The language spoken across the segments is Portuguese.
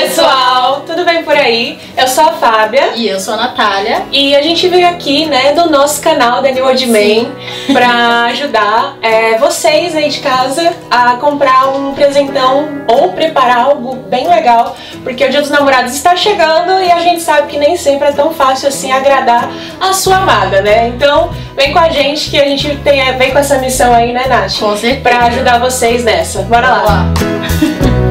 Pessoal! Tudo bem por aí? Eu sou a Fábia. E eu sou a Natália. E a gente veio aqui, né, do nosso canal da New Old Man pra ajudar é, vocês aí de casa a comprar um presentão ou preparar algo bem legal, porque o Dia dos Namorados está chegando e a gente sabe que nem sempre é tão fácil assim agradar a sua amada, né? Então, vem com a gente que a gente tem, vem com essa missão aí, né, Nath? Com certeza. Pra ajudar vocês nessa. Bora lá. lá.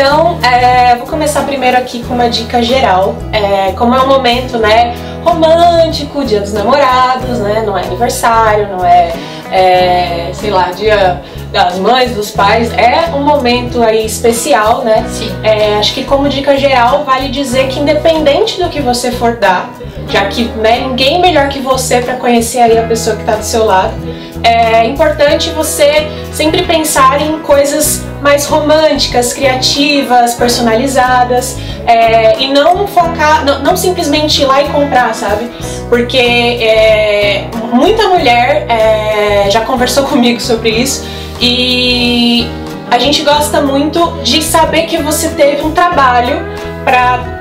Então, é, vou começar primeiro aqui com uma dica geral. É, como é um momento, né, romântico, dia dos namorados, né, não é aniversário, não é, é, sei lá, dia das mães, dos pais, é um momento aí especial, né? Sim. É, acho que como dica geral vale dizer que independente do que você for dar, já que né, ninguém melhor que você para conhecer aí a pessoa que está do seu lado, é importante você sempre pensar em coisas mais românticas, criativas, personalizadas é, e não focar, não, não simplesmente ir lá e comprar, sabe? Porque é, muita mulher é, já conversou comigo sobre isso e a gente gosta muito de saber que você teve um trabalho para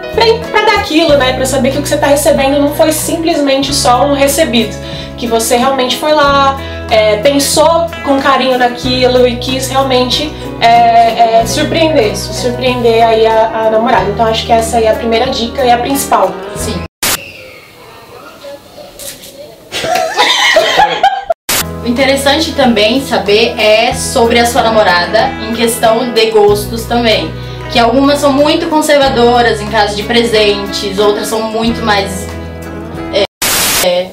para dar aquilo, né? Para saber que o que você está recebendo não foi simplesmente só um recebido, que você realmente foi lá, é, pensou com carinho naquilo e quis realmente é, é, surpreender, surpreender aí a, a namorada. Então acho que essa aí é a primeira dica e a principal. Sim. O interessante também saber é sobre a sua namorada em questão de gostos também. Que algumas são muito conservadoras em caso de presentes, outras são muito mais é, é,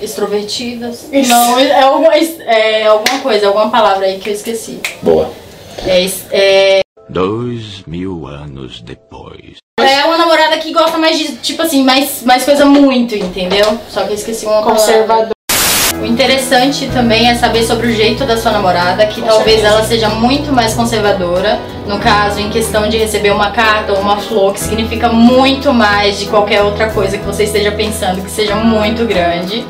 extrovertidas. Isso. Não, é alguma, é alguma coisa, alguma palavra aí que eu esqueci. Boa. É, é, Dois mil anos depois. é uma namorada que gosta mais de, tipo assim, mais, mais coisa muito, entendeu? Só que eu esqueci uma palavra. Conservador. O interessante também é saber sobre o jeito da sua namorada, que Com talvez certeza. ela seja muito mais conservadora, no caso, em questão de receber uma carta ou uma flor, que significa muito mais de qualquer outra coisa que você esteja pensando que seja muito grande.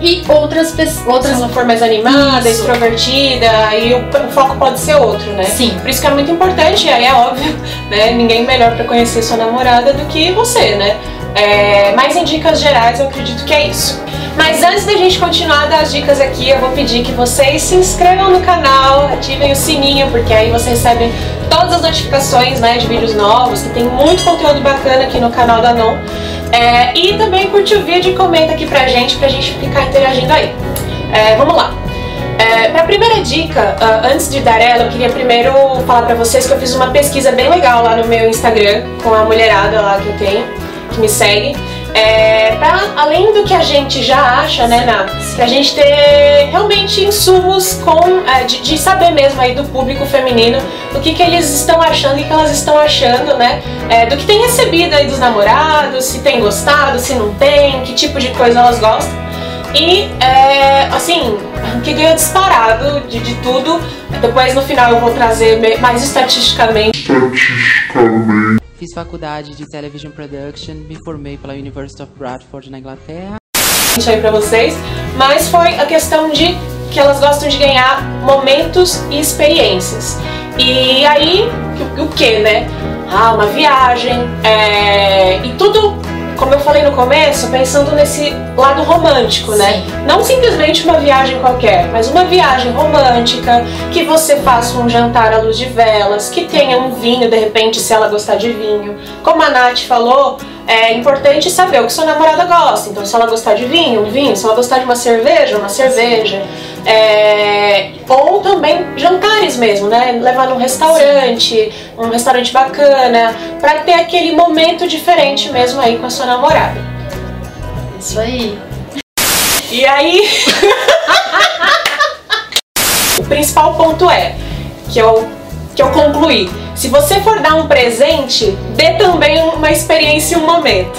E outras Outras... ela for mais animada, Isso. extrovertida, aí o, o foco pode ser outro, né? Sim. Por isso que é muito importante, aí é óbvio, né? Ninguém melhor pra conhecer sua namorada do que você, né? É, mas em dicas gerais eu acredito que é isso. Mas antes da gente continuar a dar as dicas aqui, eu vou pedir que vocês se inscrevam no canal, ativem o sininho, porque aí você recebe todas as notificações né, de vídeos novos, que tem muito conteúdo bacana aqui no canal da Non. É, e também curte o vídeo e comenta aqui pra gente, pra gente ficar interagindo aí. É, vamos lá. É, para a primeira dica, ah, antes de dar ela, eu queria primeiro falar pra vocês que eu fiz uma pesquisa bem legal lá no meu Instagram, com a mulherada lá que eu tenho, que me segue. É, pra, além do que a gente já acha, né, Ná? Pra gente ter realmente insumos com, é, de, de saber mesmo aí do público feminino do que, que eles estão achando, o que, elas estão achando, né? É, do que tem recebido aí dos namorados, se tem gostado, se não tem, que tipo de coisa elas gostam. E, é, assim, que ganhou disparado de, de tudo. Depois no final eu vou trazer mais estatisticamente Fiz faculdade de Television Production, me formei pela University of Bradford na Inglaterra. aí pra vocês. Mas foi a questão de que elas gostam de ganhar momentos e experiências. E aí, o que, né? Ah, uma viagem, é, e tudo, como eu falei no começo, pensando nesse lado romântico, né? Sim. Não simplesmente uma viagem qualquer, mas uma viagem romântica, que você faça um jantar à luz de velas, que tenha um vinho, de repente, se ela gostar de vinho. Como a Nath falou, é importante saber o que sua namorada gosta. Então, se ela gostar de vinho, um vinho. Se ela gostar de uma cerveja, uma cerveja. É, Ou também jantares mesmo, né? Levar num restaurante, um restaurante bacana, pra ter aquele momento diferente mesmo aí com a sua namorada. Isso aí. E aí. o principal ponto é que eu, que eu concluí. Se você for dar um presente, dê também uma experiência e um momento.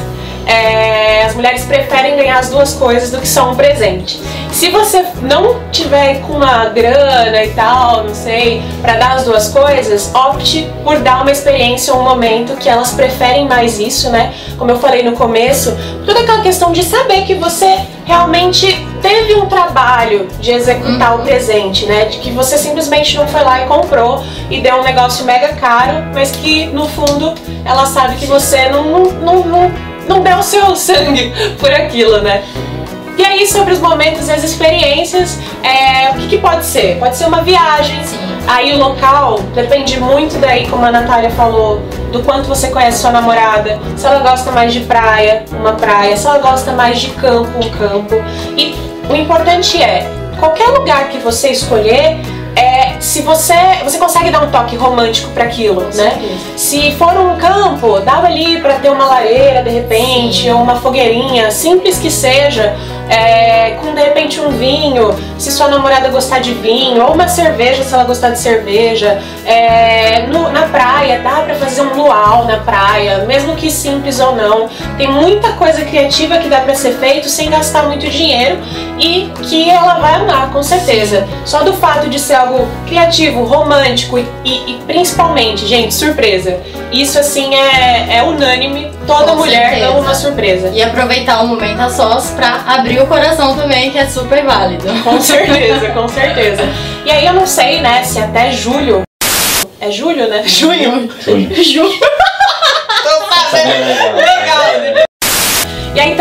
É, as mulheres preferem ganhar as duas coisas do que só um presente. Se você não tiver com uma grana e tal, não sei, para dar as duas coisas, opte por dar uma experiência ou um momento que elas preferem mais isso, né? Como eu falei no começo, toda aquela questão de saber que você realmente teve um trabalho de executar uhum. o presente, né? De que você simplesmente não foi lá e comprou e deu um negócio mega caro, mas que no fundo ela sabe que você não, não, não, não deu o seu sangue por aquilo, né? E aí, sobre os momentos e as experiências, é, o que, que, pode ser? Pode ser uma viagem. Sim. Aí o local depende muito daí, como a Natália falou, do quanto você conhece sua namorada. Se ela gosta mais de praia, uma praia. Se ela gosta mais de campo, um campo. E o importante é, qualquer lugar que você escolher, é, se você você consegue dar um toque romântico para aquilo, né? Se for um campo, dá ali para ter uma lareira de repente Sim. ou uma fogueirinha, simples que seja, é, com de repente um vinho, se sua namorada gostar de vinho, ou uma cerveja se ela gostar de cerveja. É, no, na praia, dá para fazer um luau na praia, mesmo que simples ou não. Tem muita coisa criativa que dá para ser feito sem gastar muito dinheiro e que ela vai amar, com certeza. Só do fato de ser algo criativo, romântico e, e, e principalmente, gente, surpresa. Isso assim é, é unânime. Toda com mulher certeza. ama uma surpresa. E aproveitar o momento a sós pra abrir o coração também, que é super válido. Com certeza, com certeza. E aí eu não sei, né, se até julho. É julho, né? Junho. Junho. Junho. Tô sabendo.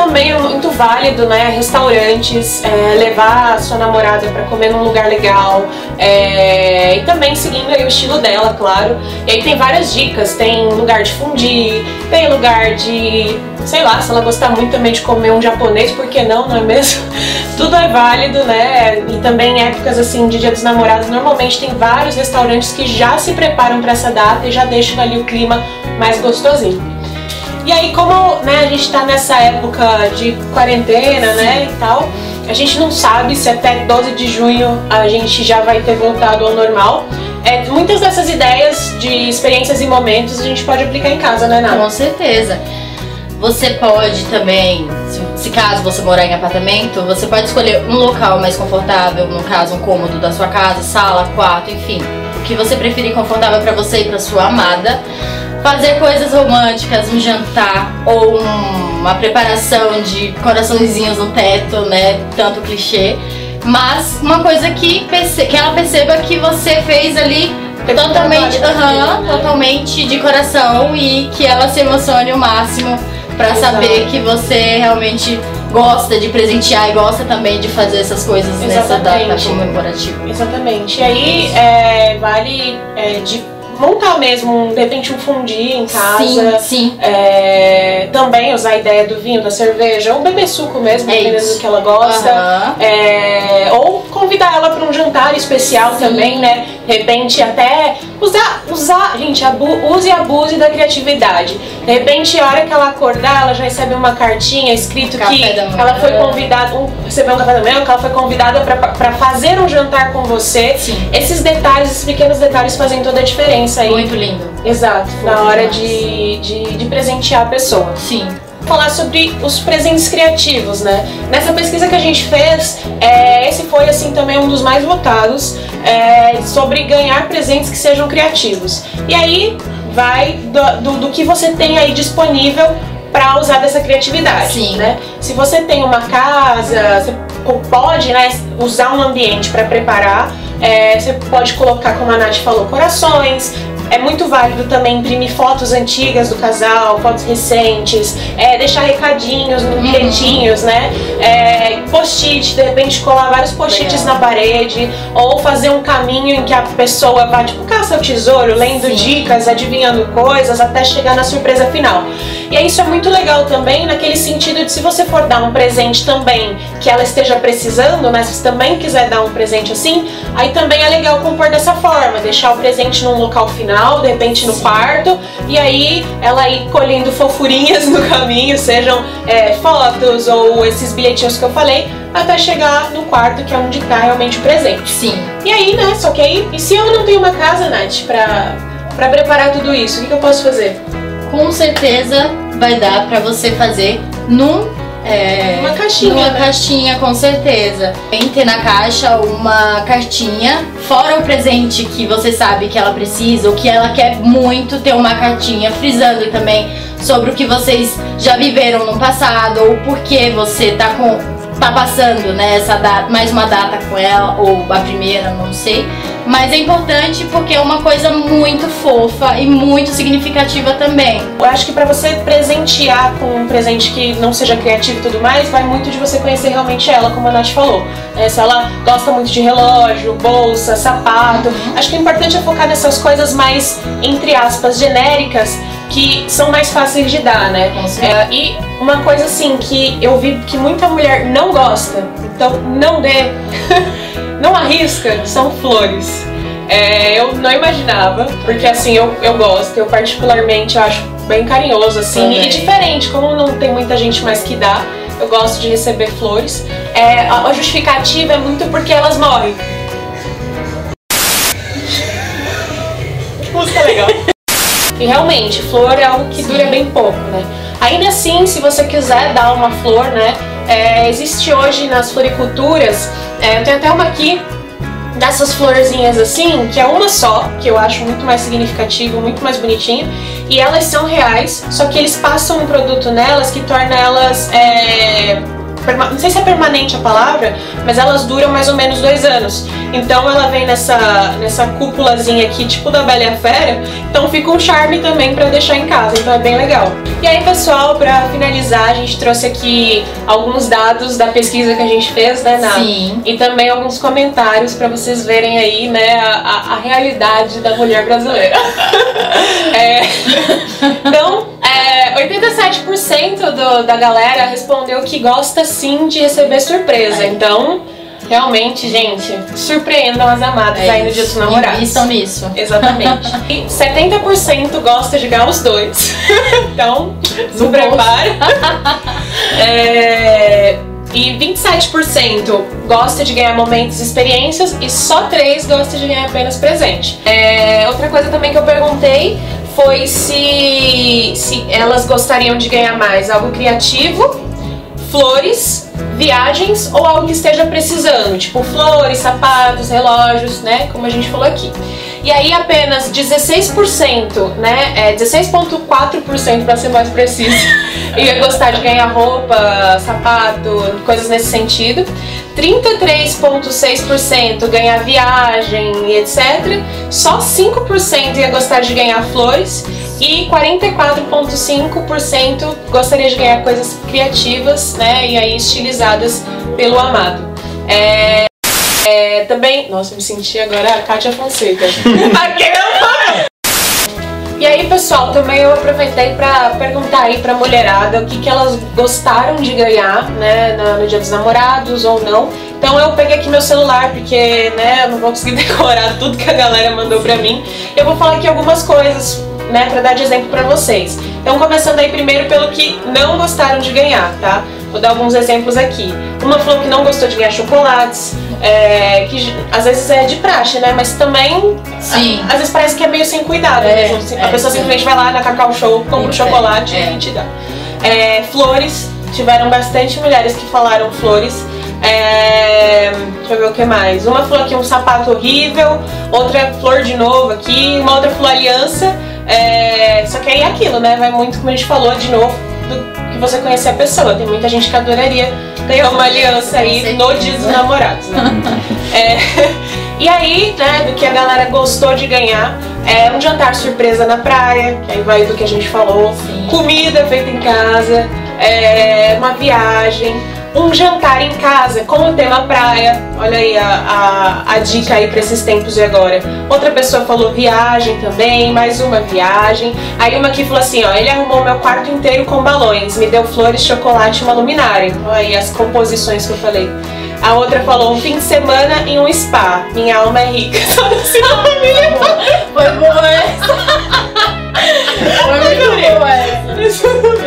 Também é muito válido, né, restaurantes, é, levar a sua namorada para comer num lugar legal é, e também seguindo aí o estilo dela, claro. E aí tem várias dicas, tem lugar de fundir, tem lugar de, sei lá, se ela gostar muito também de comer um japonês, por que não, não é mesmo? Tudo é válido, né? E também épocas assim de Dia dos Namorados, normalmente tem vários restaurantes que já se preparam para essa data e já deixam ali o clima mais gostosinho. E aí, como né, a gente tá nessa época de quarentena, né, e tal, a gente não sabe se até 12 de junho a gente já vai ter voltado ao normal. É, muitas dessas ideias de experiências e momentos a gente pode aplicar em casa, né, Nada? Com certeza. Você pode também, se caso você morar em apartamento, você pode escolher um local mais confortável, no caso um cômodo da sua casa, sala, quarto, enfim, o que você preferir confortável para você e para sua amada fazer coisas românticas, um jantar ou um, uma preparação de coraçõezinhos no teto, né? Tanto clichê. Mas uma coisa que, que ela perceba que você fez ali totalmente, uh né? totalmente de coração e que ela se emocione o máximo para saber que você realmente gosta de presentear e gosta também de fazer essas coisas Exatamente. nessa data comemorativa. Exatamente. E aí é, vale é, de montar mesmo, de repente, um fundi em casa. Sim, sim. É, também usar a ideia do vinho, da cerveja, ou beber suco mesmo, é dependendo do que ela gosta. Uhum. É, ou convidar ela para um jantar especial sim. também, né? De repente, até usar, usar, gente, abu, use e abuse da criatividade. De repente, a hora que ela acordar, ela já recebe uma cartinha escrito café que ela foi convidada, um, recebeu um café da manhã, que ela foi convidada para fazer um jantar com você. Sim. Esses detalhes, esses pequenos detalhes fazem toda a diferença aí. Muito lindo. Exato, na hora de, de, de presentear a pessoa. Sim falar sobre os presentes criativos, né? Nessa pesquisa que a gente fez, é, esse foi assim também um dos mais votados é, sobre ganhar presentes que sejam criativos. E aí vai do, do, do que você tem aí disponível para usar dessa criatividade, Sim. né? Se você tem uma casa, você pode né, usar um ambiente para preparar é, você pode colocar, como a Nath falou, corações, é muito válido também imprimir fotos antigas do casal, fotos recentes, é, deixar recadinhos, uhum. bilhetinhos, né? É, post-it, de repente colar vários post-its na parede, ou fazer um caminho em que a pessoa vai, tipo, caça o tesouro, lendo Sim. dicas, adivinhando coisas, até chegar na surpresa final. E isso é muito legal também, naquele sentido de se você for dar um presente também que ela esteja precisando, né? Se você também quiser dar um presente assim, aí também é legal compor dessa forma, deixar o presente num local final de repente no quarto, e aí ela ir colhendo fofurinhas no caminho, sejam é, fotos ou esses bilhetinhos que eu falei, até chegar no quarto, que é onde tá realmente o presente. Sim. E aí, né, só que aí, e se eu não tenho uma casa, Nath, pra, pra preparar tudo isso, o que, que eu posso fazer? Com certeza vai dar para você fazer num é, Uma caixinha, Numa né? caixinha, com certeza. Tem ter na caixa uma cartinha, fora o presente que você sabe que ela precisa, ou que ela quer muito ter uma cartinha, frisando também sobre o que vocês já viveram no passado, ou por que você tá com. Tá passando, né, essa data, mais uma data com ela, ou a primeira, não sei. Mas é importante porque é uma coisa muito fofa e muito significativa também. Eu acho que pra você presentear com um presente que não seja criativo e tudo mais, vai muito de você conhecer realmente ela, como a Nath falou. É, se ela gosta muito de relógio, bolsa, sapato. Acho que o importante é focar nessas coisas mais, entre aspas, genéricas, que são mais fáceis de dar, né? É, e uma coisa assim que eu vi que muita mulher não gosta, então não dê, não arrisca, são flores. É, eu não imaginava, porque assim, eu, eu gosto, eu particularmente acho bem carinhoso, assim, Também. e diferente, como não tem muita gente mais que dá, eu gosto de receber flores. É, a, a justificativa é muito porque elas morrem. Música legal. E realmente, flor é algo que dura bem pouco, né? Ainda assim, se você quiser dar uma flor, né? é, existe hoje nas floriculturas, é, eu tenho até uma aqui dessas florzinhas assim, que é uma só, que eu acho muito mais significativo, muito mais bonitinho, e elas são reais, só que eles passam um produto nelas que torna elas. é, não sei se é permanente a palavra, mas elas duram mais ou menos dois anos. Então ela vem nessa, nessa cúpulazinha aqui, tipo da Bela e a Fera, então fica um charme também pra deixar em casa, então é bem legal. E aí, pessoal, pra finalizar, a gente trouxe aqui alguns dados da pesquisa que a gente fez, né, Ná? Sim. E também alguns comentários pra vocês verem aí, né, a, a- realidade da mulher brasileira. É, 87% do, da galera respondeu que gosta sim de receber surpresa. Então, realmente, gente, surpreendam as amadas aí no Dia dos Namorados. É Invistam nisso. Exatamente. E 70% gosta de ganhar os dois. então, se prepara. É, e 27% gosta de ganhar momentos e experiências e só 3% gosta de ganhar apenas presente. É, outra coisa também que eu perguntei foi se, se elas gostariam de ganhar mais algo criativo, flores, viagens ou algo que esteja precisando, tipo flores, sapatos, relógios, né? Como a gente falou aqui. E aí apenas 16%, né? É 16,4% para ser mais preciso, ia gostar de ganhar roupa, sapato, coisas nesse sentido. 33,6% ganhar viagem e etc. Só 5% ia gostar de ganhar flores e 44,5% gostaria de ganhar coisas criativas, né? E aí estilizadas pelo amado. É, é, também. Nossa, eu me senti agora a Kátia Fonseca. E aí, pessoal, também eu aproveitei pra perguntar aí pra mulherada o que, que elas gostaram de ganhar, né, no Dia dos Namorados ou não. Então eu peguei aqui meu celular, porque, né, eu não vou conseguir decorar tudo que a galera mandou pra mim. Eu vou falar aqui algumas coisas, né, pra dar de exemplo pra vocês. Então, começando aí primeiro pelo que não gostaram de ganhar, tá? Vou dar alguns exemplos aqui. Uma falou que não gostou de ganhar chocolates, é, que às vezes é de praxe, né, mas também Sim. às vezes parece que é meio sem cuidado É, mesmo. assim, a é, pessoa sim. simplesmente vai lá na Cacau Show, compra um É, chocolate é. e te dá. É, flores, tiveram bastante mulheres que falaram flores. É, deixa eu ver o que mais. Uma falou aqui um sapato horrível, outra flor de novo aqui, uma outra falou aliança. É, só que aí é aquilo, né? Vai muito, como a gente falou de novo, do que você conhecer a pessoa. Tem muita gente que adoraria ganhar uma aliança aí no dia dos namorados, né? É, e aí, né, do que a galera gostou de ganhar, é um jantar surpresa na praia, que aí vai do que a gente falou, Sim. comida feita em casa, é, uma viagem, um jantar em casa com o tema praia. Olha aí a, a, a dica aí pra esses tempos de agora. Outra pessoa falou viagem também, mais uma viagem. Aí uma aqui falou assim, ó, ele arrumou meu quarto inteiro com balões, me deu flores, chocolate e uma luminária. Olha aí as composições que eu falei. A outra falou um fim de semana em um spa. Minha alma é rica. Toda assim, família. Foi boa essa. Foi muito boa essa.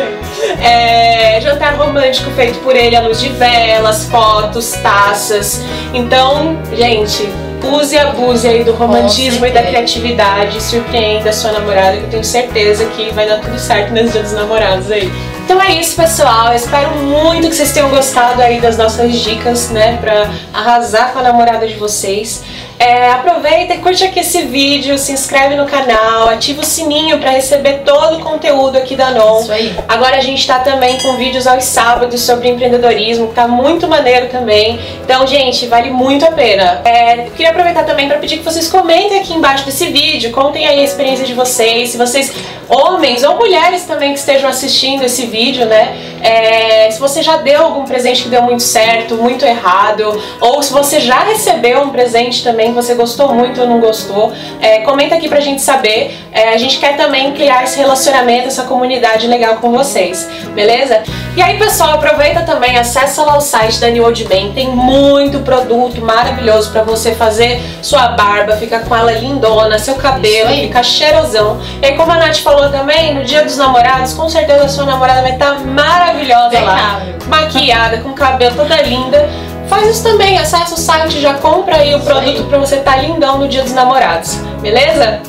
É, jantar romântico feito por ele à luz de velas, fotos, taças. Então, gente, use e abuse aí do romantismo e da criatividade. Surpreenda a sua namorada, que eu tenho certeza que vai dar tudo certo nesse dia dos namorados aí. Então é isso, pessoal. Eu espero muito que vocês tenham gostado aí das nossas dicas, né, pra arrasar com a namorada de vocês. É, aproveita e curte aqui esse vídeo, se inscreve no canal, ativa o sininho para receber todo o conteúdo aqui da NON. Isso aí. Agora a gente tá também com vídeos aos sábados sobre empreendedorismo, que tá muito maneiro também. Então, gente, vale muito a pena. É, queria aproveitar também para pedir que vocês comentem aqui embaixo desse vídeo, contem aí a experiência de vocês, se vocês, homens ou mulheres também que estejam assistindo esse vídeo, né? É, se você já deu algum presente que deu muito certo, muito errado, ou se você já recebeu um presente também que você gostou muito ou não gostou, é, comenta aqui pra gente saber. É, a gente quer também criar esse relacionamento, essa comunidade legal com vocês, beleza? E aí, pessoal, aproveita também, acessa lá o site da New Old Man, tem muito produto maravilhoso pra você fazer sua barba, ficar com ela lindona, seu cabelo, ficar cheirosão. E aí, como a Nath falou também, no dia dos namorados, com certeza a sua namorada vai estar maravilhosa lá, Impecável. maquiada, com cabelo toda linda. Faz isso também, acessa o site, já compra aí o Isso produto aí. pra você estar lindão no dia dos namorados, beleza?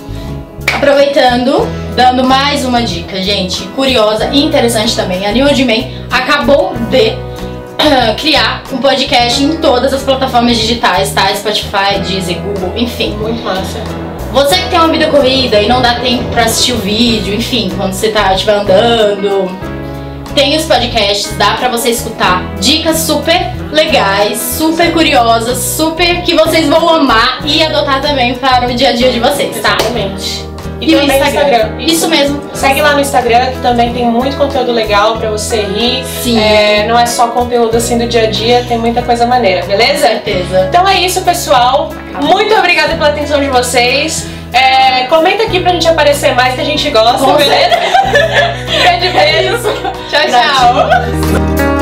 Aproveitando, dando mais uma dica, gente, curiosa e interessante também. A New Old Man acabou de ah, criar um podcast em todas as plataformas digitais, tá? Spotify, Deezer, Google, enfim. Muito massa. Você que tem uma vida corrida e não dá tempo pra assistir o vídeo, enfim, quando você tá estiver andando, tem os podcasts, dá pra você escutar dicas super legais, super curiosas, super que vocês vão amar e adotar também para o dia a dia de vocês, tá? Exatamente. E, E o também Instagram. Isso mesmo. Segue lá no Instagram que também tem muito conteúdo legal pra você rir. Sim. É, não é só conteúdo assim do dia a dia, tem muita coisa maneira, Com beleza? certeza. Então é isso, pessoal. Muito obrigada pela atenção de vocês. É, comenta aqui pra gente aparecer mais que a gente gosta, Com beleza? Grande beijo. É tchau, tchau.